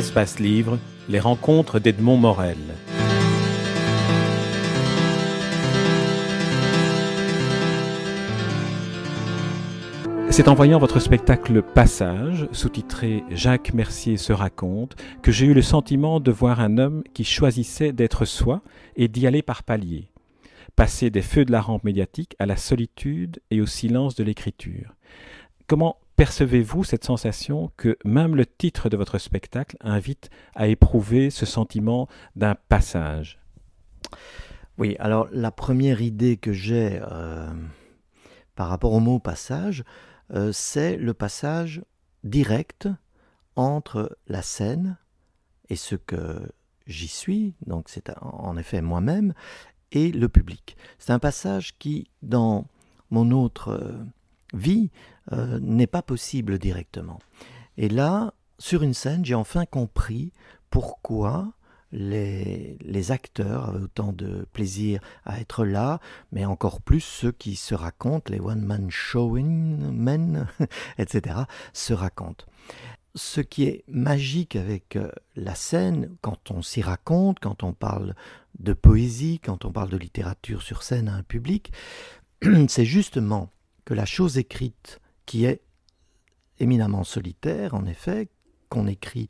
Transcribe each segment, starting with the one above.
Espace Livre, les rencontres d'Edmond Morel. C'est en voyant votre spectacle Passage, sous-titré Jacques Mercier se raconte, que j'ai eu le sentiment de voir un homme qui choisissait d'être soi et d'y aller par paliers, passer des feux de la rampe médiatique à la solitude et au silence de l'écriture. Comment percevez-vous cette sensation que même le titre de votre spectacle invite à éprouver ce sentiment d'un passage? Oui, alors la première idée que j'ai euh, par rapport au mot passage, euh, c'est le passage direct entre la scène et ce que j'y suis, donc c'est en effet moi-même, et le public. C'est un passage qui, dans mon autre euh, vie, euh, n'est pas possible directement. Et là, sur une scène, j'ai enfin compris pourquoi les, acteurs avaient autant de plaisir à être là, mais encore plus ceux qui se racontent, les one-man showing men, etc., se racontent. Ce qui est magique avec euh, la scène, quand on s'y raconte, quand on parle de poésie, quand on parle de littérature sur scène à un public, c'est justement la chose écrite, qui est éminemment solitaire, en effet, qu'on écrit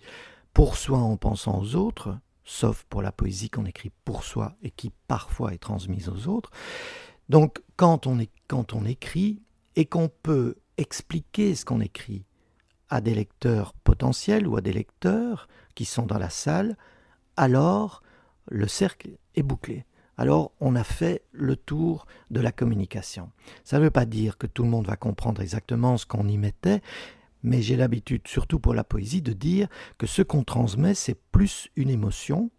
pour soi en pensant aux autres, sauf pour la poésie qu'on écrit pour soi et qui parfois est transmise aux autres. Donc quand on, quand on écrit et qu'on peut expliquer ce qu'on écrit à des lecteurs potentiels ou à des lecteurs qui sont dans la salle, alors le cercle est bouclé. Alors on a fait le tour de la communication. Ça ne veut pas dire que tout le monde va comprendre exactement ce qu'on y mettait, mais j'ai l'habitude, surtout pour la poésie, de dire que ce qu'on transmet, c'est plus une émotion,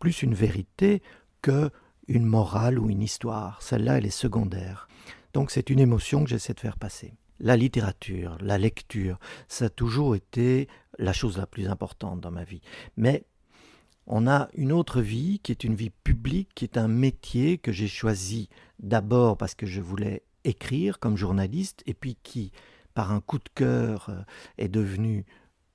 plus une vérité que une morale ou une histoire. Celle-là, elle est secondaire. Donc c'est une émotion que j'essaie de faire passer. La littérature, la lecture, ça a toujours été la chose la plus importante dans ma vie. Mais on a une autre vie qui est une vie publique, qui est un métier que j'ai choisi d'abord parce que je voulais écrire comme journaliste, et puis qui, par un coup de cœur, euh, est devenu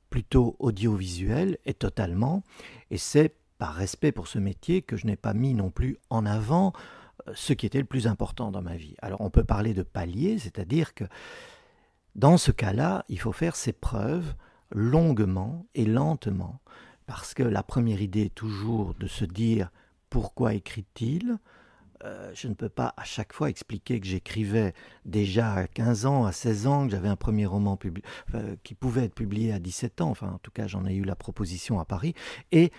plutôt audiovisuel, et totalement. Et c'est par respect pour ce métier que je n'ai pas mis non plus en avant euh, ce qui était le plus important dans ma vie. Alors on peut parler de palier, c'est-à-dire que dans ce cas-là, il faut faire ses preuves longuement et lentement, parce que la première idée est toujours de se dire pourquoi écrit-il? Euh, je ne peux pas à chaque fois expliquer que j'écrivais déjà à 15 ans, à 16 ans, que j'avais un premier roman qui pouvait être publié à 17 ans, enfin en tout cas j'en ai eu la proposition à Paris, et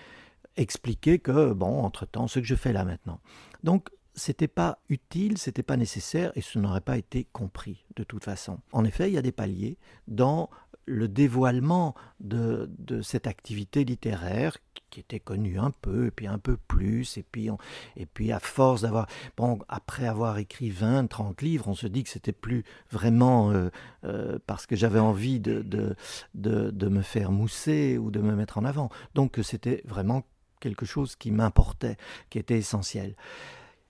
expliquer que, bon, entre-temps, ce que je fais là maintenant. Donc c'était pas utile, c'était pas nécessaire et ce n'aurait pas été compris de toute façon. En effet, il y a des paliers dans le dévoilement de, cette activité littéraire qui était connue un peu, et puis un peu plus, et puis, et puis à force d'avoir, bon, après avoir écrit 20, 30 livres, on se dit que c'était plus vraiment euh, euh, parce que j'avais envie de, de, de, de, me faire mousser ou de me mettre en avant. Donc c'était vraiment quelque chose qui m'importait, qui était essentiel.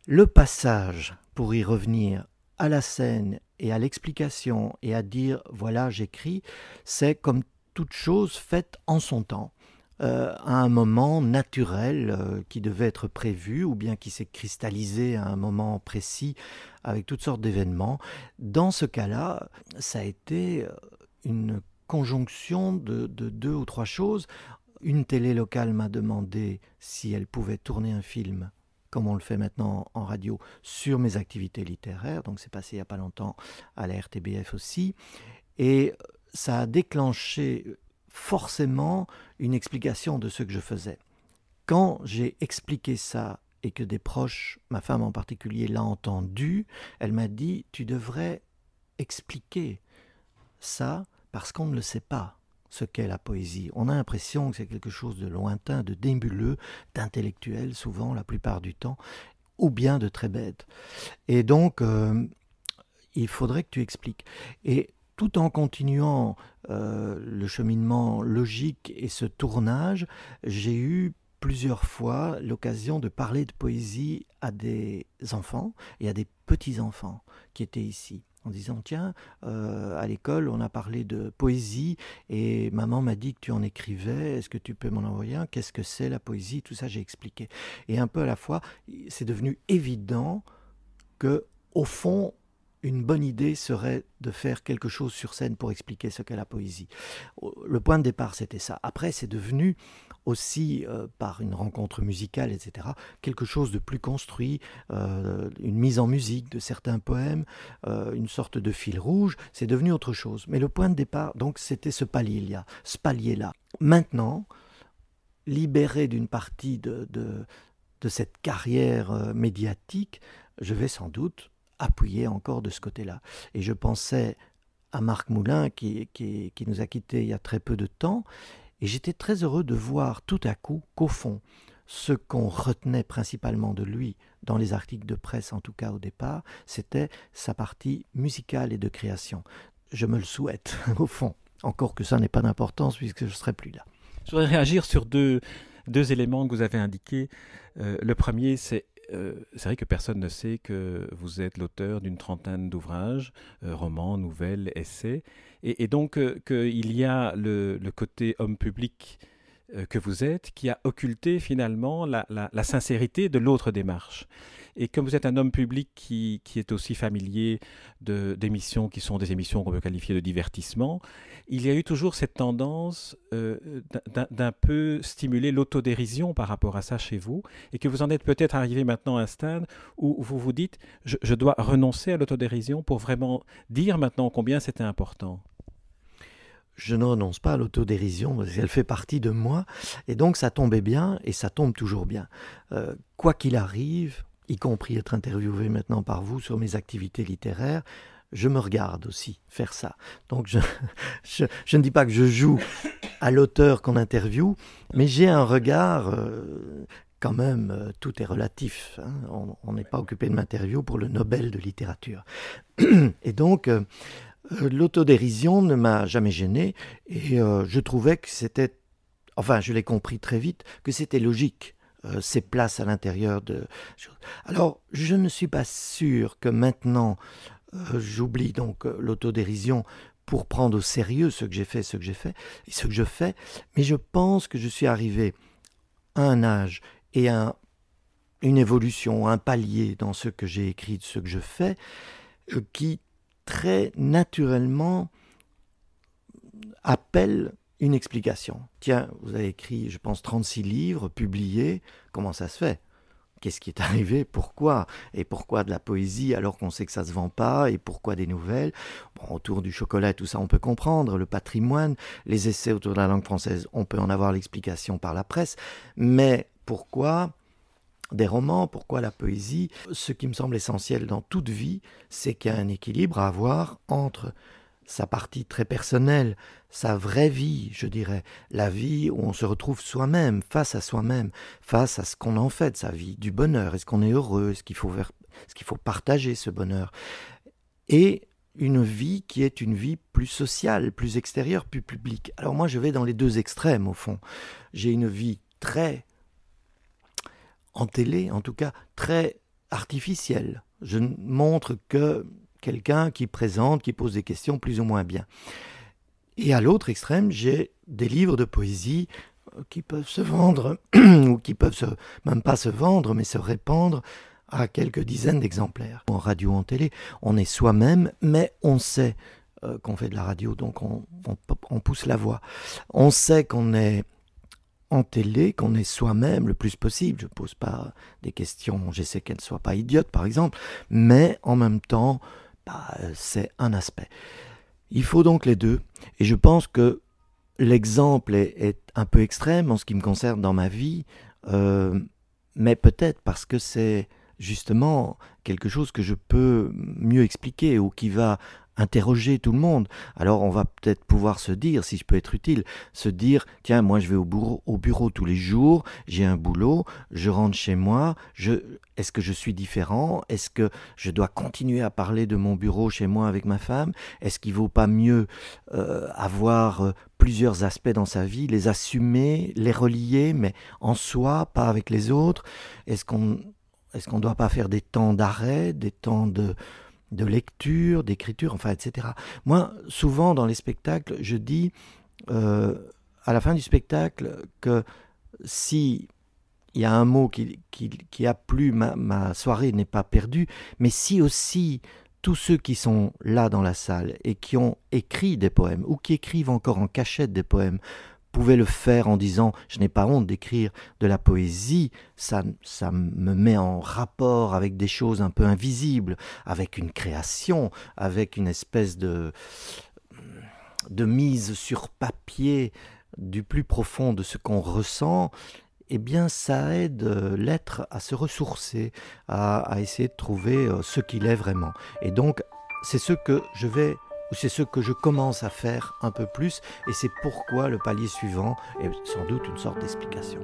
Le passage, pour y revenir, à la scène et à l'explication et à dire voilà j'écris, c'est comme toute chose faite en son temps. Euh, à un moment naturel euh, qui devait être prévu ou bien qui s'est cristallisé à un moment précis avec toutes sortes d'événements. Dans ce cas-là, ça a été euh, une conjonction de, de, deux ou trois choses. Une télé locale m'a demandé si elle pouvait tourner un film comme on le fait maintenant en radio, sur mes activités littéraires. Donc c'est passé il n'y a pas longtemps à la RTBF aussi. Et ça a déclenché forcément une explication de ce que je faisais. Quand j'ai expliqué ça et que des proches, ma femme en particulier, l'a entendu, elle m'a dit, tu devrais expliquer ça parce qu'on ne le sait pas ce qu'est la poésie. On a l'impression que c'est quelque chose de lointain, de débuleux, d'intellectuel souvent, la plupart du temps, ou bien de très bête. Et donc, euh, il faudrait que tu expliques. Et tout en continuant euh, le cheminement logique et ce tournage, j'ai eu plusieurs fois l'occasion de parler de poésie à des enfants et à des petits-enfants qui étaient ici. En disant tiens, euh, à l'école on a parlé de poésie et maman m'a dit que tu en écrivais, est-ce que tu peux m'en envoyer un? Qu'est-ce que c'est la poésie? Tout ça j'ai expliqué. Et un peu à la fois, c'est devenu évident que au fond une bonne idée serait de faire quelque chose sur scène pour expliquer ce qu'est la poésie. Le point de départ, c'était ça. Après, c'est devenu aussi, euh, par une rencontre musicale, etc., quelque chose de plus construit, euh, une mise en musique de certains poèmes, euh, une sorte de fil rouge, c'est devenu autre chose. Mais le point de départ, donc, c'était ce palier-là. Maintenant, libéré d'une partie de cette carrière médiatique, je vais sans doute appuyer encore de ce côté-là. Et je pensais à Marc Moulin qui, qui, nous a quittés il y a très peu de temps, et j'étais très heureux de voir tout à coup qu'au fond, ce qu'on retenait principalement de lui, dans les articles de presse en tout cas au départ, c'était sa partie musicale et de création. Je me le souhaite, au fond, encore que ça n'ait pas d'importance puisque je ne serai plus là. Je voudrais réagir sur deux, deux éléments que vous avez indiqués. Euh, le premier, c'est euh, c'est vrai que personne ne sait que vous êtes l'auteur d'une trentaine d'ouvrages, euh, romans, nouvelles, essais, et, donc euh, qu'il y a le, côté homme public que vous êtes qui a occulté finalement la sincérité de l'autre démarche. Et comme vous êtes un homme public qui, qui est aussi familier d'émissions qui sont des émissions qu'on peut qualifier de divertissement, il y a eu toujours cette tendance euh, d'un peu stimuler l'autodérision par rapport à ça chez vous, et que vous en êtes peut-être arrivé maintenant à un stade où vous vous dites, je, je dois renoncer à l'autodérision pour vraiment dire maintenant combien c'était important. Je ne renonce pas à l'autodérision, elle fait partie de moi, et donc ça tombait bien, et ça tombe toujours bien. Euh, quoi qu'il arrive, y compris être interviewé maintenant par vous sur mes activités littéraires, je me regarde aussi faire ça. Donc je, je, ne dis pas que je joue à l'auteur qu'on interviewe, mais j'ai un regard, euh, quand même, euh, tout est relatif. Hein. On n'est pas occupé de m'interview pour le Nobel de littérature. Et donc, euh, l'autodérision ne m'a jamais gêné, et je trouvais que c'était, enfin je l'ai compris très vite, que c'était logique euh, ses places à l'intérieur de. Alors, je ne suis pas sûr que maintenant, euh, j'oublie donc euh, l'autodérision pour prendre au sérieux ce que j'ai fait, ce que j'ai fait et ce que je fais, mais je pense que je suis arrivé à un âge et à une évolution, un palier dans ce que j'ai écrit, ce que je fais, qui très naturellement appelle une explication. Tiens, vous avez écrit, je pense, 36 livres publiés. Comment ça se fait? Qu'est-ce qui est arrivé? Pourquoi? Et pourquoi de la poésie alors qu'on sait que ça se vend pas? Et pourquoi des nouvelles? Bon, autour du chocolat, tout ça, on peut comprendre. Le patrimoine, les essais autour de la langue française, on peut en avoir l'explication par la presse. Mais pourquoi des romans, pourquoi la poésie? Ce qui me semble essentiel dans toute vie, c'est qu'il y a un équilibre à avoir entre sa partie très personnelle, sa vraie vie, je dirais, la vie où on se retrouve soi-même, face à soi-même, face à ce qu'on en fait de sa vie, du bonheur, est-ce qu'on est heureux, est-ce qu'il faut, partager ce bonheur, et une vie qui est une vie plus sociale, plus extérieure, plus publique. Alors moi je vais dans les deux extrêmes au fond. J'ai une vie très en télé, en tout cas très artificielle. Je ne montre que quelqu'un qui présente, qui pose des questions plus ou moins bien. Et à l'autre extrême, j'ai des livres de poésie euh, qui peuvent se vendre, ou qui peuvent même pas se vendre, mais se répandre à quelques dizaines d'exemplaires. En radio, en télé, on est soi-même, mais on sait euh, qu'on fait de la radio, donc on, on pousse la voix. On sait qu'on est en télé qu'on est soi-même le plus possible. Je ne pose pas des questions, j'essaie qu'elles ne soient pas idiotes par exemple, mais en même temps, bah, c'est un aspect. Il faut donc les deux. Et je pense que l'exemple est, un peu extrême en ce qui me concerne dans ma vie, euh, mais peut-être parce que c'est justement quelque chose que je peux mieux expliquer ou qui va interroger tout le monde. Alors on va peut-être pouvoir se dire, si je peux être utile, se dire, tiens, moi je vais au bureau, au bureau tous les jours, j'ai un boulot, je rentre chez moi, est-ce que je suis différent? Est-ce que je dois continuer à parler de mon bureau chez moi avec ma femme? Est-ce qu'il vaut pas mieux euh, avoir euh, plusieurs aspects dans sa vie, les assumer, les relier, mais en soi, pas avec les autres? Est-ce qu'on est-ce qu'on ne doit pas faire des temps d'arrêt, des temps de de lecture, d'écriture, enfin, etc. Moi, souvent dans les spectacles, je dis euh, à la fin du spectacle que si il y a un mot qui, qui, a plu, ma, ma soirée n'est pas perdue, mais si aussi tous ceux qui sont là dans la salle et qui ont écrit des poèmes ou qui écrivent encore en cachette des poèmes pouvait le faire en disant je n'ai pas honte d'écrire de la poésie, ça, ça me met en rapport avec des choses un peu invisibles, avec une création, avec une espèce de, de mise sur papier du plus profond de ce qu'on ressent, eh bien ça aide l'être à se ressourcer, à, à essayer de trouver euh, ce qu'il est vraiment. Et donc c'est ce que je vais c'est ce que je commence à faire un peu plus, et c'est pourquoi le palier suivant est sans doute une sorte d'explication.